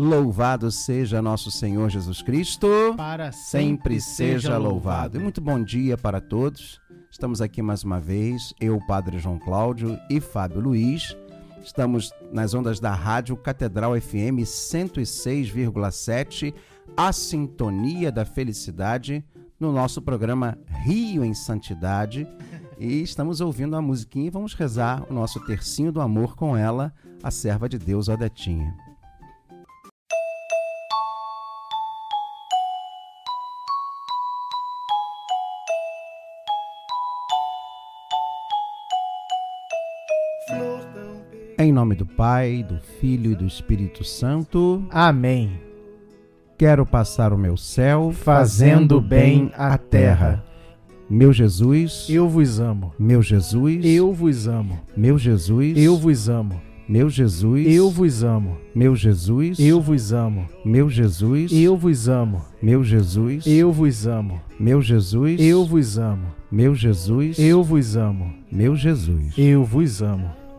Louvado seja nosso Senhor Jesus Cristo. Para sempre seja louvado. E muito bom dia para todos. Estamos aqui mais uma vez, eu, Padre João Cláudio e Fábio Luiz. Estamos nas ondas da Rádio Catedral FM 106,7, a sintonia da felicidade, no nosso programa Rio em Santidade. E estamos ouvindo a musiquinha e vamos rezar o nosso tercinho do amor com ela, a serva de Deus, Odetinha. Em nome do Pai, do Filho e do Espírito Santo. Amém. Quero passar o meu céu fazendo bem à terra. Meu Jesus, eu vos amo. Meu Jesus, eu vos amo. Meu Jesus, eu vos amo. Meu Jesus, eu vos amo. Meu Jesus, eu vos amo. Meu Jesus, eu vos amo. Meu Jesus, eu vos amo. Meu Jesus, eu vos amo. Meu Jesus, eu vos amo. Meu Jesus, eu vos amo.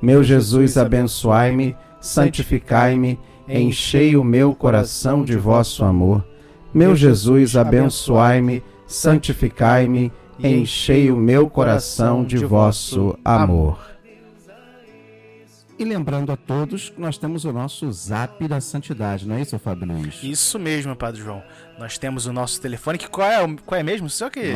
Meu Jesus, abençoai-me, santificai-me, enchei o meu coração de vosso amor. Meu Jesus, abençoai-me, santificai-me, enchei o meu coração de vosso amor. E lembrando a todos, nós temos o nosso Zap da Santidade, não é isso, Fábio Luiz? Isso mesmo, Padre João. Nós temos o nosso telefone, que qual é, qual é mesmo? Só que...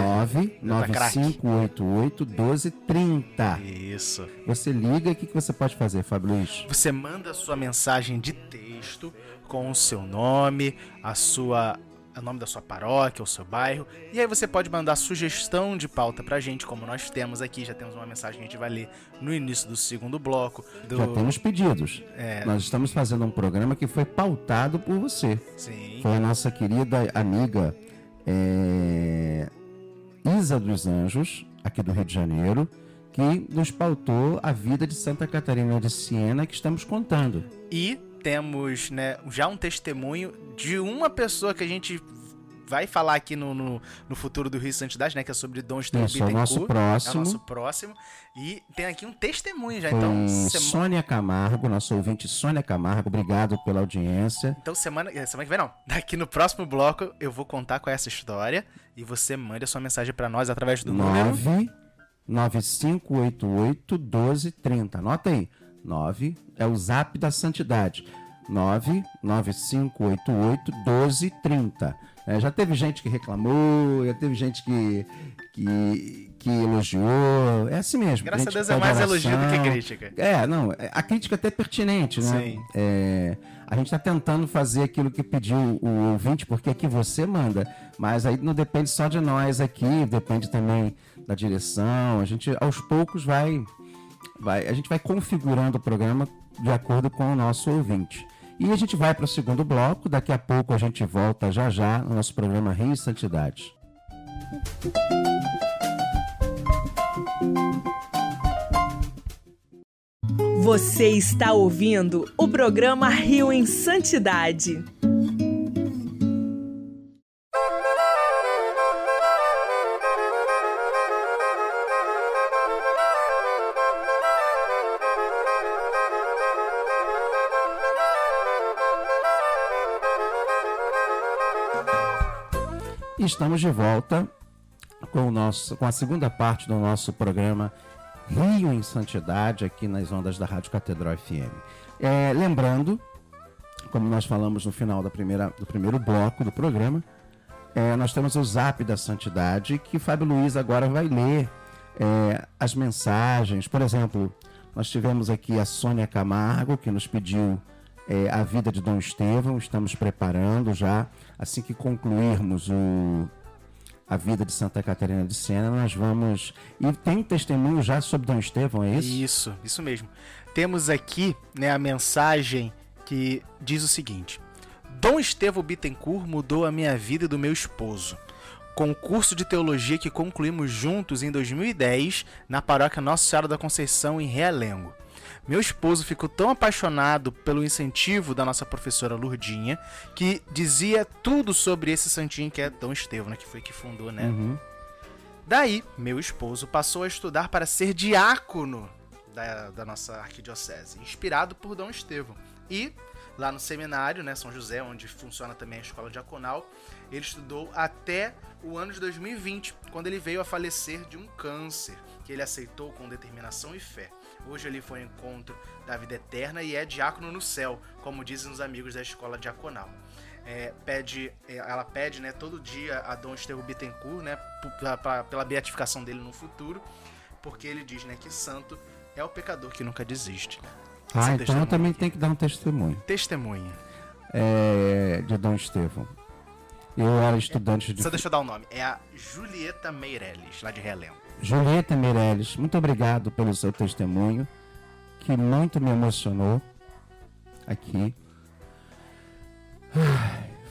995881230. Isso. Você liga e o que você pode fazer, Fábio Luiz? Você manda sua mensagem de texto com o seu nome, a sua o nome da sua paróquia, o seu bairro. E aí você pode mandar sugestão de pauta pra gente, como nós temos aqui. Já temos uma mensagem que a gente vai ler no início do segundo bloco. Do... Já temos pedidos. É... Nós estamos fazendo um programa que foi pautado por você. Sim. Foi a nossa querida amiga é... Isa dos Anjos, aqui do Rio de Janeiro, que nos pautou a vida de Santa Catarina de Siena que estamos contando. E temos né, já um testemunho de uma pessoa que a gente vai falar aqui no, no, no futuro do Rio Santidade, né? Que é sobre Dom Estevão Isso, é o nosso próximo. É o nosso próximo. E tem aqui um testemunho já. Então, semana... Sônia Camargo, nosso ouvinte Sônia Camargo, obrigado pela audiência. Então, semana, eh, semana que vem não. Daqui no próximo bloco eu vou contar é essa história e você manda a sua mensagem para nós através do 9 número 9588 1230. Anota aí. 9 é o zap da santidade. 99588 1230. É, já teve gente que reclamou, já teve gente que, que, que elogiou. É assim mesmo. Graças a Deus é mais elogio do que crítica. É, não, é, a crítica até é pertinente, né? Sim. É, a gente está tentando fazer aquilo que pediu o ouvinte, porque aqui você manda. Mas aí não depende só de nós aqui, depende também da direção. A gente aos poucos vai vai, a gente vai configurando o programa de acordo com o nosso ouvinte. E a gente vai para o segundo bloco, daqui a pouco a gente volta já já no nosso programa Rio e Santidade. Você está ouvindo o programa Rio em Santidade. E estamos de volta com, o nosso, com a segunda parte do nosso programa Rio em Santidade, aqui nas ondas da Rádio Catedral FM. É, lembrando, como nós falamos no final da primeira, do primeiro bloco do programa, é, nós temos o Zap da Santidade, que Fábio Luiz agora vai ler é, as mensagens. Por exemplo, nós tivemos aqui a Sônia Camargo, que nos pediu é, a vida de Dom Estevão. Estamos preparando já. Assim que concluirmos o, a vida de Santa Catarina de Sena, nós vamos. E tem um testemunho já sobre Dom Estevão, é isso? Isso, isso mesmo. Temos aqui né, a mensagem que diz o seguinte: Dom Estevão Bittencourt mudou a minha vida e do meu esposo. Com o curso de teologia que concluímos juntos em 2010 na paróquia Nossa Senhora da Conceição, em Realengo. Meu esposo ficou tão apaixonado pelo incentivo da nossa professora Lurdinha que dizia tudo sobre esse santinho que é Dom Estevão, né, que foi que fundou, né? Uhum. Daí, meu esposo passou a estudar para ser diácono da, da nossa arquidiocese, inspirado por Dom Estevão. E lá no seminário, né, São José, onde funciona também a escola diaconal, ele estudou até o ano de 2020, quando ele veio a falecer de um câncer, que ele aceitou com determinação e fé. Hoje ele foi ao encontro da vida eterna e é diácono no céu, como dizem os amigos da escola diaconal. É, pede, é, ela pede né, todo dia a Dom Estevão Bittencourt né, pela beatificação dele no futuro, porque ele diz né, que santo é o pecador que nunca desiste. Ah, então eu também tenho que dar um testemunho Testemunha. é, de Dom Estevão. Eu era estudante de Só deixa eu dar o nome. É a Julieta Meirelles, lá de Realengo. Julieta Meirelles, muito obrigado pelo seu testemunho, que muito me emocionou aqui.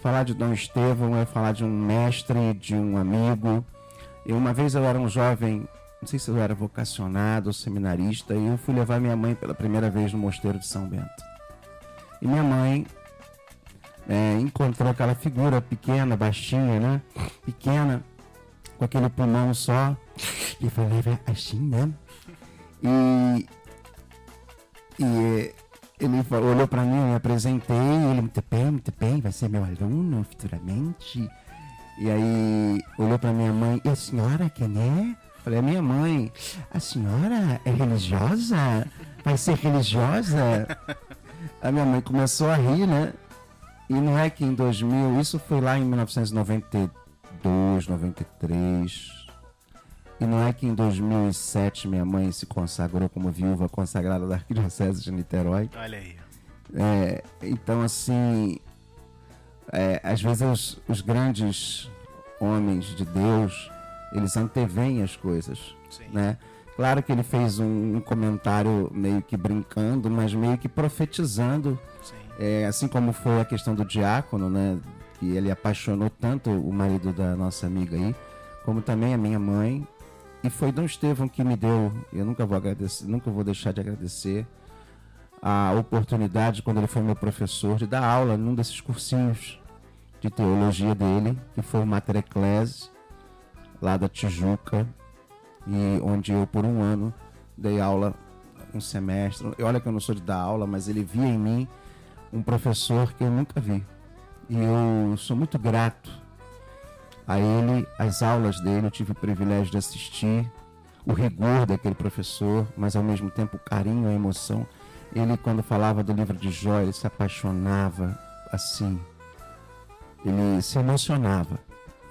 Falar de Dom Estevão é falar de um mestre, de um amigo. E uma vez eu era um jovem, não sei se eu era vocacionado ou seminarista, e eu fui levar minha mãe pela primeira vez no Mosteiro de São Bento. E minha mãe é, encontrou aquela figura pequena, baixinha, né? Pequena, com aquele pulmão só, e falava assim, né? E, e ele fa- olhou pra mim, eu me apresentei, ele, muito bem, muito bem, vai ser meu aluno futuramente. E aí olhou pra minha mãe, e a senhora quem é? Falei, a minha mãe, a senhora é religiosa? Vai ser religiosa? A minha mãe começou a rir, né? E não é que em 2000, isso foi lá em 1992, 93. E não é que em 2007 minha mãe se consagrou como viúva consagrada da Arquidiocese de Niterói. Olha aí. É, então, assim, é, às vezes os, os grandes homens de Deus, eles anteveem as coisas, Sim. né? Claro que ele fez um, um comentário meio que brincando, mas meio que profetizando é, assim como foi a questão do diácono, né? Que ele apaixonou tanto o marido da nossa amiga aí, como também a minha mãe. E foi Dom Estevão que me deu, eu nunca vou agradecer, nunca vou deixar de agradecer a oportunidade quando ele foi meu professor de dar aula num desses cursinhos de teologia dele, que foi o Mater Ecclesi, lá da Tijuca, e onde eu por um ano dei aula um semestre. Olha que eu não sou de dar aula, mas ele via em mim um professor que eu nunca vi. E eu sou muito grato a ele, as aulas dele, eu tive o privilégio de assistir, o rigor daquele professor, mas ao mesmo tempo o carinho, a emoção. Ele, quando falava do livro de Jó, ele se apaixonava assim. Ele se emocionava.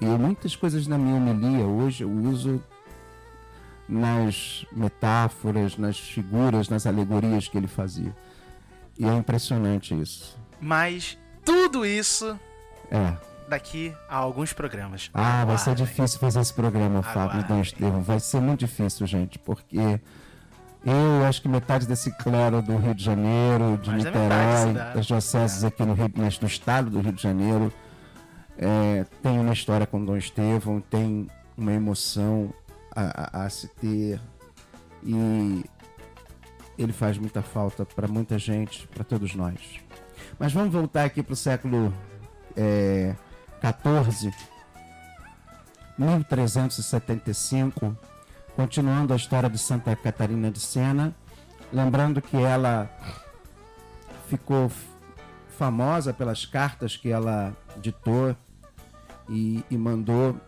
E muitas coisas na minha homilia hoje eu uso nas metáforas, nas figuras, nas alegorias que ele fazia. E é impressionante isso. Mas tudo isso É. daqui a alguns programas. Ah, vai ser difícil fazer esse programa, Fábio Dom Aguardem. Estevão. Vai ser muito difícil, gente, porque Eu acho que metade desse clero do Rio de Janeiro, de Mais da Niterói, metade, né? das dioceses aqui no, Rio, no estado do Rio de Janeiro, é, tem uma história com Dom Estevão, tem uma emoção a, a- a se ter e ele faz muita falta para muita gente, para todos nós. Mas vamos voltar aqui para o século é, 14, 1375, continuando a história de Santa Catarina de Sena, lembrando que ela ficou famosa pelas cartas que ela ditou e, e mandou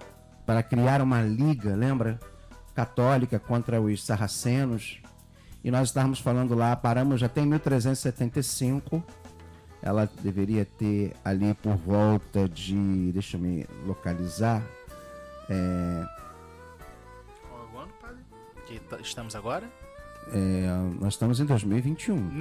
para criar uma liga, lembra? Católica contra os sarracenos. E nós estávamos falando lá, paramos já tem 1375. Ela deveria ter ali por volta de. Deixa eu me localizar. É, Qual é o ano, padre? Que t- estamos agora? É, nós estamos em 2021.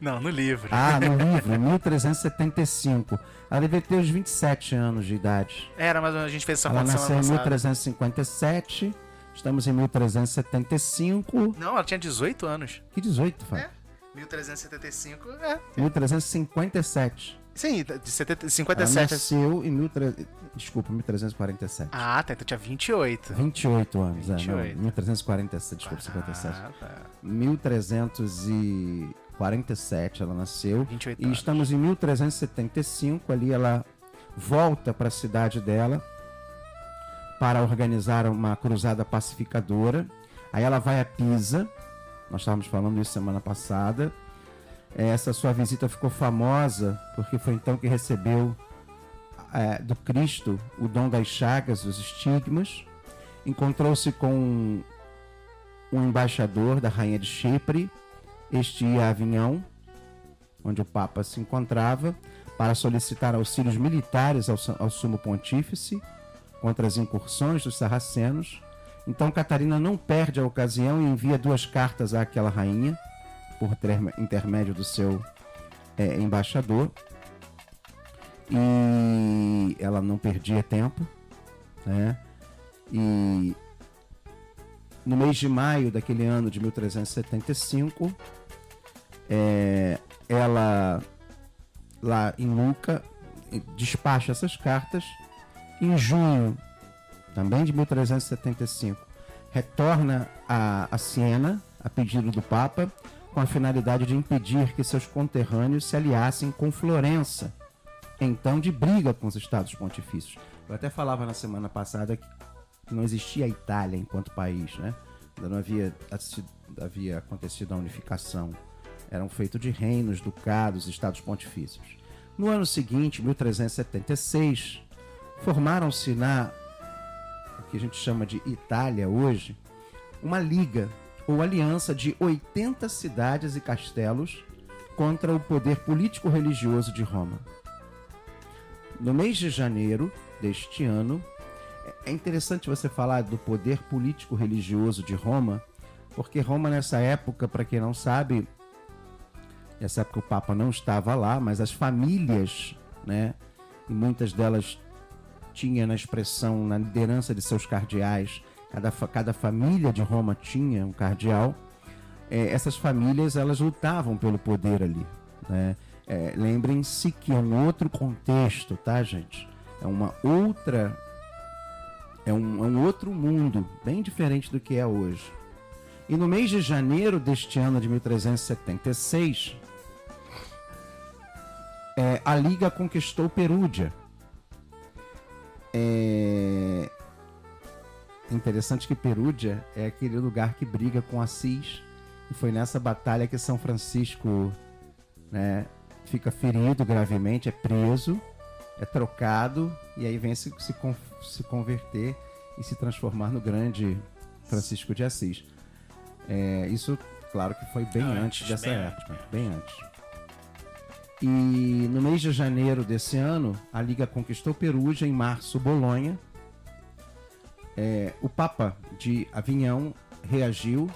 Não, no livro. Ah, no livro, 1375. Ela deveria ter uns 27 anos de idade. Era, mas a gente fez essa Ela nasceu em passada. 1357. Estamos em 1375. Não, ela tinha 18 anos. Que 18, Fábio? É. 1375, é. 1357. Sim, de 70, Ela 57. nasceu em 13... Desculpa, 1347. Ah, tá, então tinha 28. 28 anos, é, 28. não, 1347, desculpa, 57. Ah, tá. 1347 ela nasceu. 28 E anos. estamos em 1375, ali ela volta para a cidade dela para organizar uma cruzada pacificadora. Aí ela vai a Pisa, nós estávamos falando isso semana passada. Essa sua visita ficou famosa porque foi então que recebeu eh, do Cristo o dom das chagas, os estigmas. Encontrou-se com um embaixador da rainha de Chipre, este ia a Avignon, onde o Papa se encontrava, para solicitar auxílios militares ao, ao sumo pontífice contra as incursões dos sarracenos. Então Catarina não perde a ocasião e envia duas cartas àquela rainha, por ter- intermédio do seu eh, embaixador. E ela não perdia tempo, né? E no mês de maio daquele ano de 1375, é, ela lá em Luca despacha essas cartas. Em junho, também de 1375, retorna a, a Siena, a pedido do Papa, com a finalidade de impedir que seus conterrâneos se aliassem com Florença, então de briga com os estados pontifícios. Eu até falava na semana passada que não existia a Itália enquanto país, né? Ainda não havia, havia acontecido a unificação. Eram feitos de reinos, ducados, estados pontifícios. No ano seguinte, 1376, formaram-se na o que a gente chama de Itália hoje, uma liga ou aliança de 80 cidades e castelos contra o poder político-religioso de Roma. No mês de janeiro deste ano, é interessante você falar do poder político-religioso de Roma, porque Roma nessa época, para quem não sabe, nessa época o Papa não estava lá, mas as famílias, né, e muitas delas tinha na expressão, na liderança de seus cardeais, cada, cada família de Roma tinha um cardeal, é, essas famílias elas lutavam pelo poder ali. Né? É, Lembrem-se que é um outro contexto, tá, gente? É uma outra. É um, é um outro mundo, bem diferente do que é hoje. E no mês de janeiro deste ano de 1376, é, a Liga conquistou Perúdia. É interessante que Perúdia é aquele lugar que briga com Assis. E foi nessa batalha que São Francisco né, fica ferido gravemente, é preso, é trocado e aí vem se, se, se converter e se transformar no grande Francisco de Assis. É, isso, claro que foi bem Antes, antes, dessa bem época, bem antes. E no mês de janeiro desse ano, a Liga conquistou Perugia, em março, Bolonha. É, o Papa de Avignon reagiu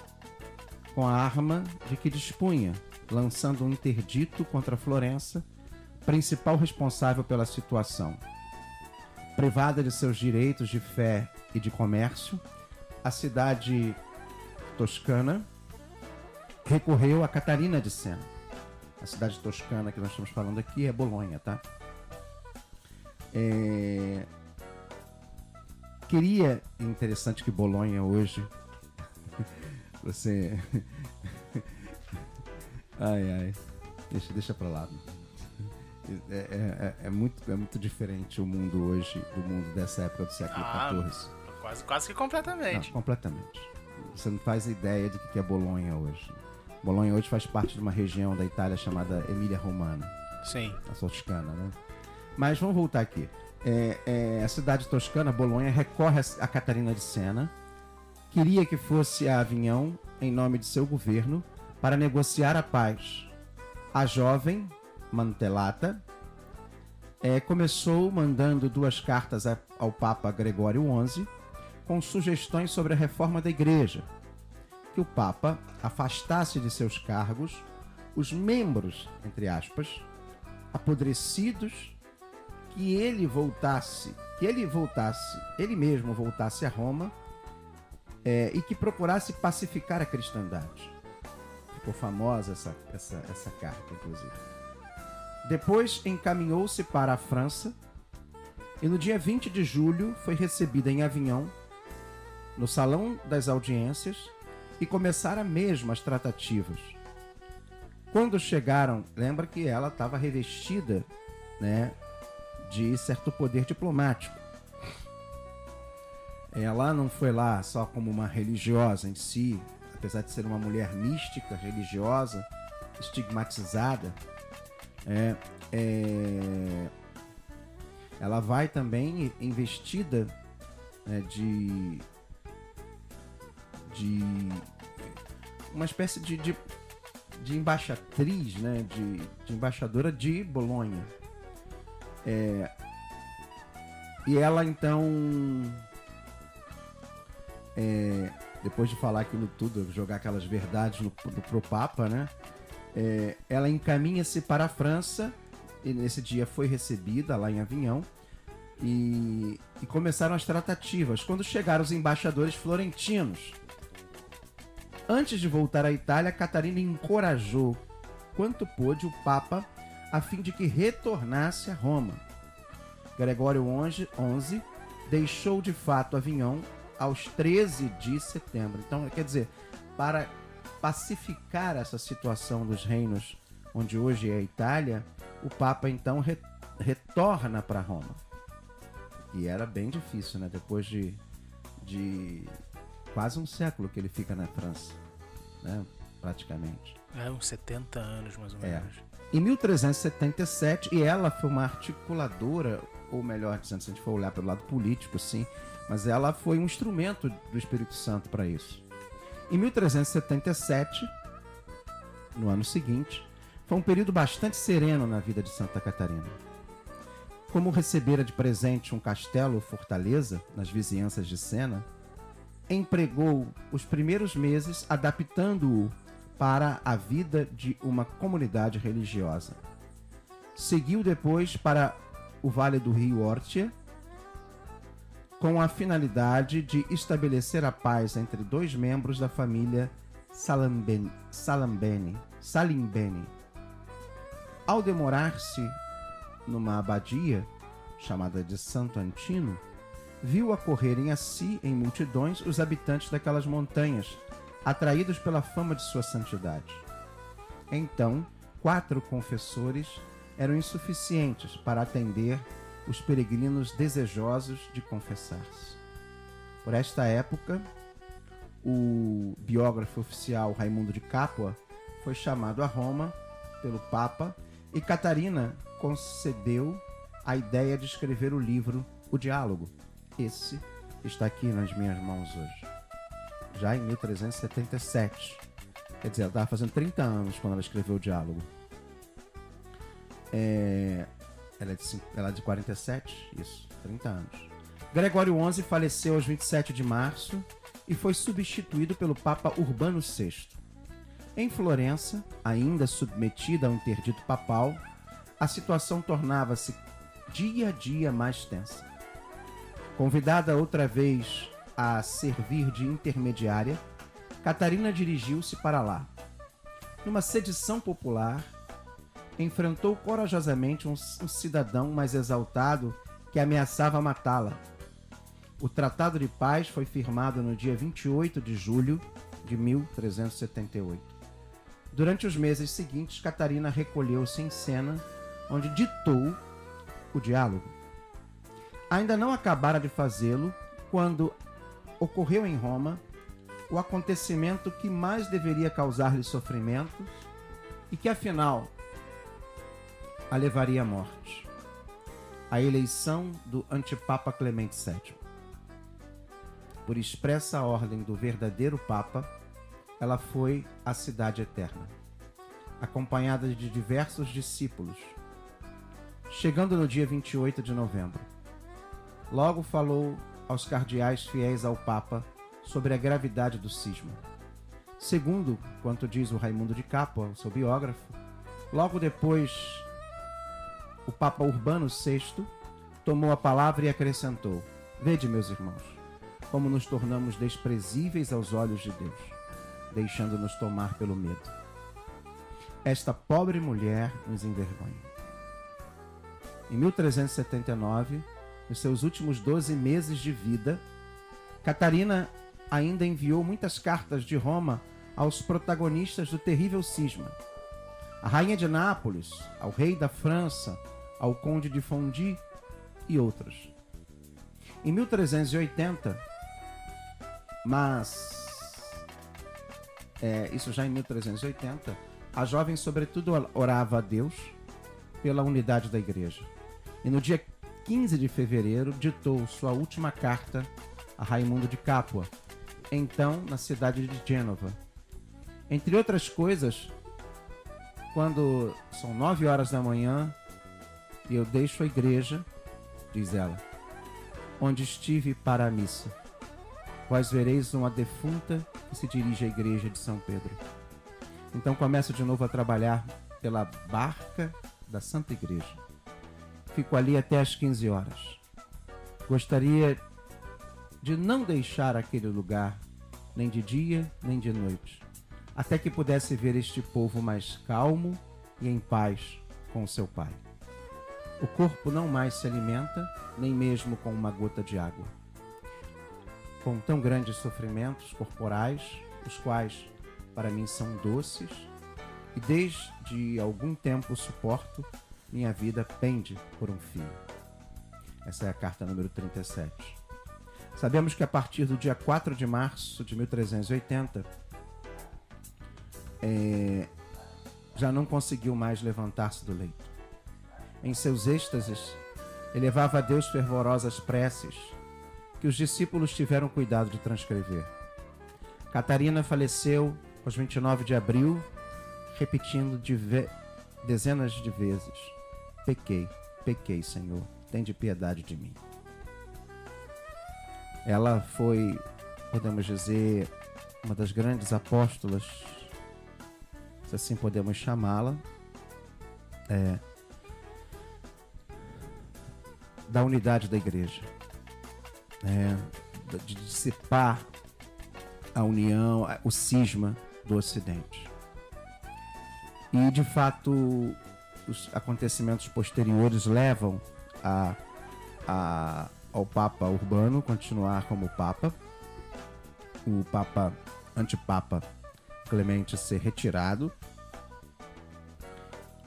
com a arma de que dispunha, lançando um interdito contra Florença, principal responsável pela situação. Privada de seus direitos de fé e de comércio, a cidade toscana recorreu a Catarina de Sena. A cidade toscana que nós estamos falando aqui é Bolonha, tá? É... Queria, interessante que Bolonha hoje, você, ai ai, deixa deixa para lá. É, é, é, é, muito, é muito diferente o mundo hoje do mundo dessa época do século Ah, XIV. Quase, quase que completamente. Não, completamente. Você não faz ideia de que é Bolonha hoje. Bolonha hoje faz parte de uma região da Itália chamada Emília Romana, Sim. a Toscana, né? Mas vamos voltar aqui. É, é, a cidade toscana, Bolonha, recorre a- Catarina de Sena, queria que fosse a Avignon, em nome de seu governo, para negociar a paz. A jovem, Mantelata, é, começou mandando duas cartas a- ao Papa Gregório XI com sugestões sobre a reforma da igreja, que o Papa afastasse de seus cargos os membros, entre aspas, apodrecidos, que ele voltasse, que ele voltasse, ele mesmo voltasse a Roma é, e que procurasse pacificar a cristandade. Ficou famosa essa, essa, essa carta, inclusive. Depois encaminhou-se para a França e no dia 20 de julho foi recebida em Avignon, no Salão das Audiências, e começaram mesmo as tratativas. Quando chegaram, lembra que ela estava revestida né, de certo poder diplomático. Ela não foi lá só como uma religiosa em si, apesar de ser uma mulher mística, religiosa, estigmatizada. É, é, ela vai também investida né, de de uma espécie de, de, de embaixatriz, né, de, de embaixadora de Bolonha. É, e ela então, é, depois de falar aquilo tudo, jogar aquelas verdades no, pro, pro Papa, né? É, ela encaminha-se para a França e nesse dia foi recebida lá em Avignon e, e começaram as tratativas. Quando chegaram os embaixadores florentinos, antes de voltar à Itália, Catarina encorajou quanto pôde o Papa a fim de que retornasse a Roma. Gregório XI deixou de fato Avignon aos 13 de setembro. Então, quer dizer, para pacificar essa situação dos reinos onde hoje é a Itália, o Papa então re- retorna para Roma. E era bem difícil, né? Depois de, de quase um século que ele fica na França, né? Praticamente. É, uns 70 anos, mais ou É. Em 1377, e ela foi uma articuladora, ou melhor dizendo, se a gente for olhar pelo lado político, sim, mas ela foi um instrumento do Espírito Santo para isso. Em 1377, no ano seguinte, foi um período bastante sereno na vida de Santa Catarina. Como recebera de presente um castelo ou fortaleza nas vizinhanças de Sena, empregou os primeiros meses adaptando-o para a vida de uma comunidade religiosa. Seguiu depois para o Vale do Rio Ortia, com a finalidade de estabelecer a paz entre dois membros da família Salamben- Salambene, Salimbene. Ao demorar-se numa abadia chamada de Santo Antino, viu acorrerem a si em multidões os habitantes daquelas montanhas, atraídos pela fama de sua santidade. Então, quatro confessores eram insuficientes para atender os peregrinos desejosos de confessar-se. Por esta época, o biógrafo oficial Raimundo de Capua foi chamado a Roma pelo Papa e Catarina concedeu a ideia de escrever o livro O Diálogo. Esse está aqui nas minhas mãos hoje. Já em 1377. Quer dizer, ela estava fazendo 30 anos quando ela escreveu o Diálogo. É, ela, é de, ela é de 47? Isso, 30 anos. Gregório XI faleceu aos 27 de março e foi substituído pelo Papa Urbano VI. Em Florença, ainda submetida ao interdito papal, a situação tornava-se dia a dia mais tensa. Convidada outra vez a servir de intermediária, Catarina dirigiu-se para lá. numa sedição popular, enfrentou corajosamente um, um cidadão mais exaltado que ameaçava matá-la. O Tratado de Paz foi firmado no dia 28 de julho de 1378. Durante os meses seguintes, Catarina recolheu-se em cena, onde ditou o diálogo. Ainda não acabara de fazê-lo quando ocorreu em Roma o acontecimento que mais deveria causar-lhe sofrimentos e que afinal a levaria à morte. A eleição do antipapa Clemente VII. Por expressa ordem do verdadeiro papa, ela foi à cidade eterna, acompanhada de diversos discípulos. Chegando no dia 28 de novembro, logo falou aos cardeais fiéis ao papa sobre a gravidade do cisma. Segundo quanto diz o Raimundo de Capua, seu biógrafo, logo depois o Papa Urbano VI tomou a palavra e acrescentou: Vede, meus irmãos, como nos tornamos desprezíveis aos olhos de Deus, deixando-nos tomar pelo medo. Esta pobre mulher nos envergonha. Em 1379, nos seus últimos 12 meses de vida, Catarina ainda enviou muitas cartas de Roma aos protagonistas do terrível cisma. A rainha de Nápoles, ao rei da França, ao conde de Fondi e outros. Em 1380, mas é, isso já em 1380, a jovem sobretudo orava a Deus pela unidade da igreja. E no dia 15 de fevereiro ditou sua última carta a Raimundo de Capua, então na cidade de Gênova. Entre outras coisas, quando são nove horas da manhã e eu deixo a igreja, diz ela, onde estive para a missa, vós vereis uma defunta que se dirige à igreja de São Pedro. Então começo de novo a trabalhar pela barca da Santa Igreja. Fico ali até às 15 horas. Gostaria de não deixar aquele lugar, nem de dia, nem de noite, até que pudesse ver este povo mais calmo e em paz com seu Pai. O corpo não mais se alimenta, nem mesmo com uma gota de água. Com tão grandes sofrimentos corporais, os quais para mim são doces, e desde algum tempo suporto, minha vida pende por um fio. Essa é a carta número 37. Sabemos que a partir do dia 4 de março de 1380, é, já não conseguiu mais levantar-se do leito. Em seus êxtases, elevava a Deus fervorosas preces que os discípulos tiveram cuidado de transcrever. Catarina faleceu aos 29 de abril, repetindo de dezenas de vezes: Pequei, pequei, Senhor, tem de piedade de mim. Ela foi, podemos dizer, uma das grandes apóstolas, se assim podemos chamá-la, é, da unidade da igreja, é, de dissipar a união, o cisma do Ocidente. E de fato, os acontecimentos posteriores levam a, a ao Papa Urbano continuar como Papa, o Papa Antipapa Clemente ser retirado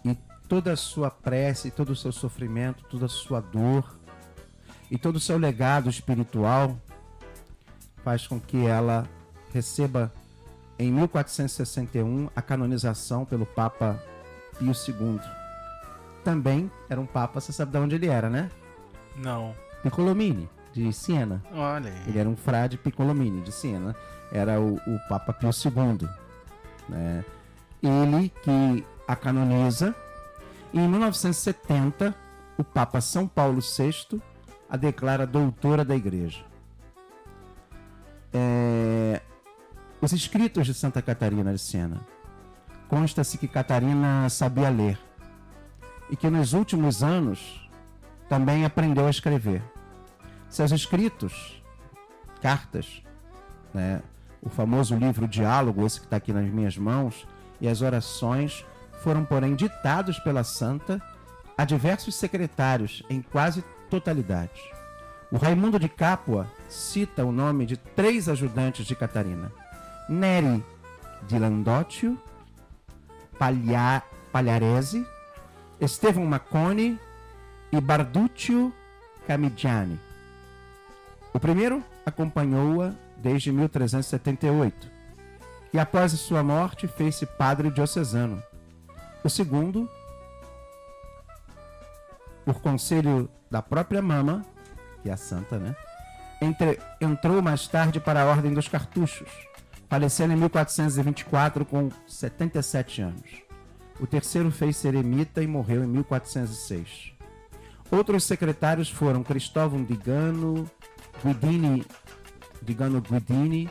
e toda a sua prece, todo o seu sofrimento, toda a sua dor e todo o seu legado espiritual faz com que ela receba em 1461 a canonização pelo Papa Pio II. Também era um Papa, você sabe de onde ele era, né? Não. Piccolomini, de Siena. Olha aí. Ele era um frade Piccolomini, de Siena. Era o, o Papa Pio II. Né? Ele que a canoniza. E em 1970, o Papa São Paulo VI a declara doutora da Igreja. É... Os escritos de Santa Catarina de Siena. Consta-se que Catarina sabia ler e que nos últimos anos também aprendeu a escrever. Seus escritos, cartas, né, o famoso livro Diálogo, esse que está aqui nas minhas mãos, e as orações foram, porém, ditados pela santa a diversos secretários em quase totalidade. O Raimundo de Capua cita o nome de três ajudantes de Catarina: Neri de Landócio, Palha, Palharese, Estevão Macone e Barduccio Camigiani. O primeiro acompanhou-a desde 1378 e após a sua morte fez-se padre diocesano. O segundo, por conselho da própria mama, que é a santa, né? Entre, entrou mais tarde para a Ordem dos Cartuchos, falecendo em 1424 com 77 anos. O terceiro fez-se eremita e morreu em 1406. Outros secretários foram Cristóvão Digano, Guidini, Digano Guidini,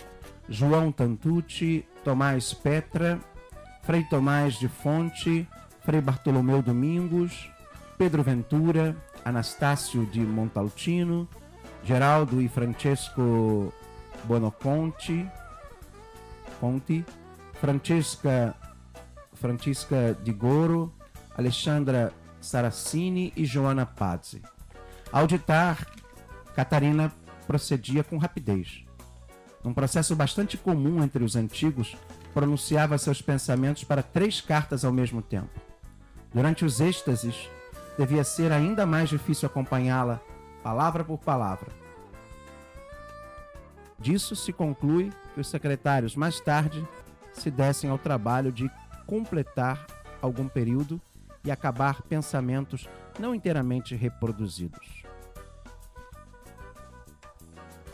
João Tantucci, Tomás Petra, Frei Tomás de Fonte, Frei Bartolomeu Domingos, Pedro Ventura, Anastácio de Montaltino, Geraldo e Francesco Bonoconti, Conti, Francesca, Francisca de Goro, Alexandra Saracini e Joana Pazzi. Ao ditar, Catarina procedia com rapidez. Num processo bastante comum entre os antigos, pronunciava seus pensamentos para três cartas ao mesmo tempo. Durante os êxtases, devia ser ainda mais difícil acompanhá-la, palavra por palavra. Disso se conclui que os secretários mais tarde se dessem ao trabalho de completar algum período e acabar pensamentos não inteiramente reproduzidos.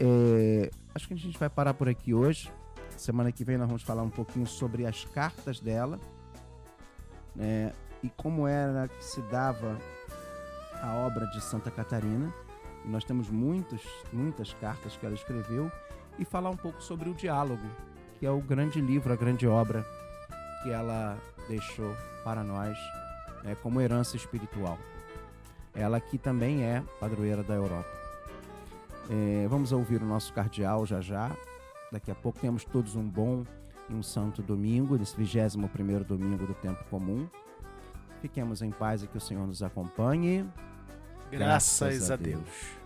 É, acho que a gente vai parar por aqui hoje. Semana que vem nós vamos falar um pouquinho sobre as cartas dela né, e como era que se dava a obra de Santa Catarina. E nós temos muitos, muitas cartas que ela escreveu e falar um pouco sobre o diálogo, que é o grande livro, a grande obra que ela deixou para nós né, como herança espiritual. Ela que também é padroeira da Europa. É, vamos ouvir o nosso cardeal já já. Daqui a pouco temos todos um bom e um santo domingo, desse 21 primeiro domingo do tempo comum. Fiquemos em paz e que o Senhor nos acompanhe. Graças, Graças a Deus. Deus.